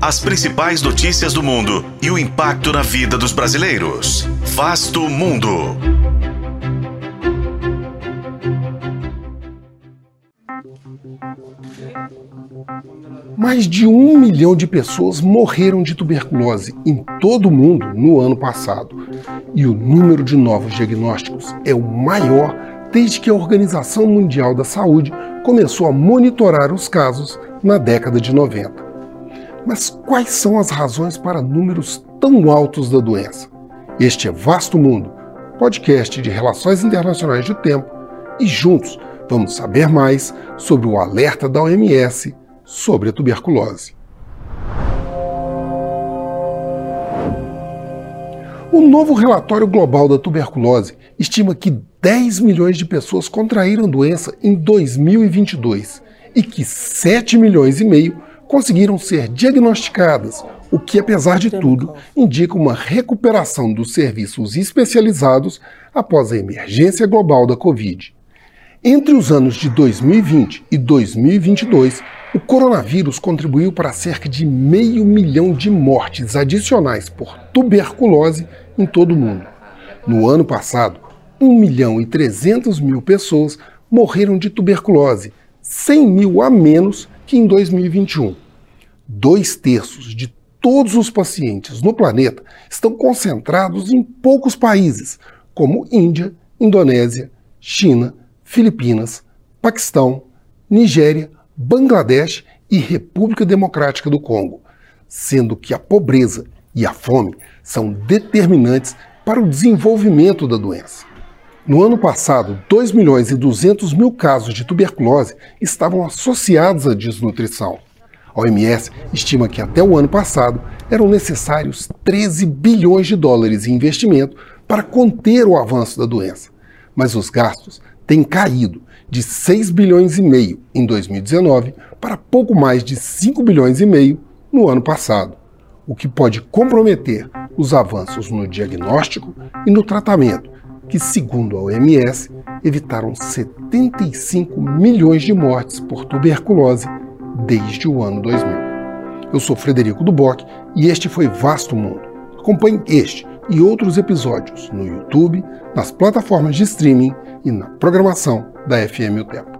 As principais notícias do mundo e o impacto na vida dos brasileiros. Vasto Mundo. Mais de um milhão de pessoas morreram de tuberculose em todo o mundo no ano passado. E o número de novos diagnósticos é o maior desde que a Organização Mundial da Saúde começou a monitorar os casos na década de 90. Mas quais são as razões para números tão altos da doença? Este é Vasto Mundo, podcast de relações internacionais do tempo, e juntos vamos saber mais sobre o alerta da OMS sobre a tuberculose. O novo relatório global da tuberculose estima que 10 milhões de pessoas contraíram doença em 2022 e que 7 milhões e meio conseguiram ser diagnosticadas, o que, apesar de tudo, indica uma recuperação dos serviços especializados após a emergência global da Covid. Entre os anos de 2020 e 2022, o coronavírus contribuiu para cerca de meio milhão de mortes adicionais por tuberculose em todo o mundo. No ano passado, 1 milhão e 300 mil pessoas morreram de tuberculose, 100 mil a menos que em 2021. Dois terços de todos os pacientes no planeta estão concentrados em poucos países, como Índia, Indonésia, China, Filipinas, Paquistão, Nigéria, Bangladesh e República Democrática do Congo, sendo que a pobreza e a fome são determinantes para o desenvolvimento da doença. No ano passado, 2 milhões e 200 mil casos de tuberculose estavam associados à desnutrição. A OMS estima que até o ano passado eram necessários 13 bilhões de dólares em investimento para conter o avanço da doença. Mas os gastos têm caído de 6 bilhões e meio em 2019 para pouco mais de 5 bilhões e meio no ano passado, o que pode comprometer os avanços no diagnóstico e no tratamento, que, segundo a OMS, evitaram 75 milhões de mortes por tuberculose desde o ano 2000. Eu sou Frederico Duboc e este foi Vasto Mundo. Acompanhe este e outros episódios no YouTube, nas plataformas de streaming e na programação da FM O Tempo.